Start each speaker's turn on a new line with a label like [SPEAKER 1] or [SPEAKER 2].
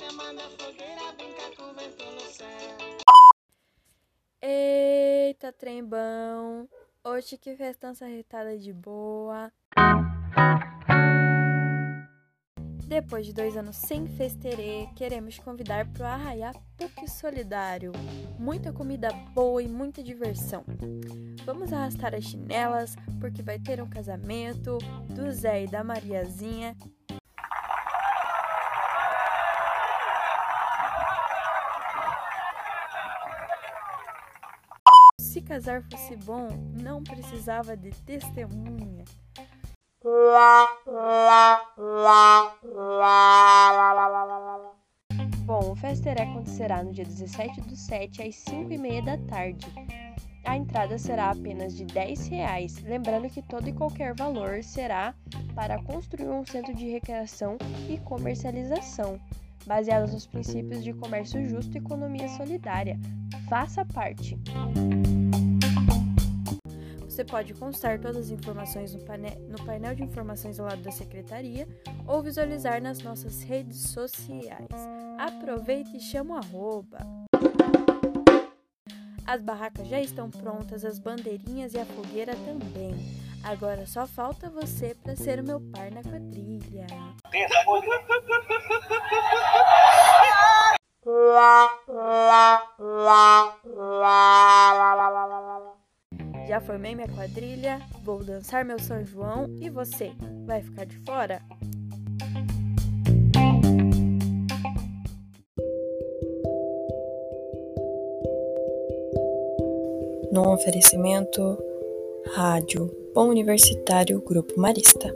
[SPEAKER 1] chamando a fogueira, brincar com o vento no céu.
[SPEAKER 2] Eita, trembão! Hoje que festança retada de boa. Depois de dois anos sem festerê, queremos convidar para o Arraiá PUC Solidário. Muita comida boa e muita diversão. Vamos arrastar as chinelas, porque vai ter um casamento do Zé e da Mariazinha. Se casar fosse bom, não precisava de testemunha. Bom, o Festeré acontecerá no dia 17 do 7 às 5 e meia da tarde. A entrada será apenas de 10 reais, lembrando que todo e qualquer valor será para construir um centro de recreação e comercialização, baseados nos princípios de comércio justo e economia solidária. Faça parte! Você pode constar todas as informações no, painel, no painel de informações ao lado da secretaria ou visualizar nas nossas redes sociais. Aproveite e chama o arroba. As barracas já estão prontas, as bandeirinhas e a fogueira também. Agora só falta você para ser o meu par na quadrilha. Já formei minha quadrilha, vou dançar meu São João e você, vai ficar de fora?
[SPEAKER 3] No oferecimento Rádio Bom Universitário Grupo Marista.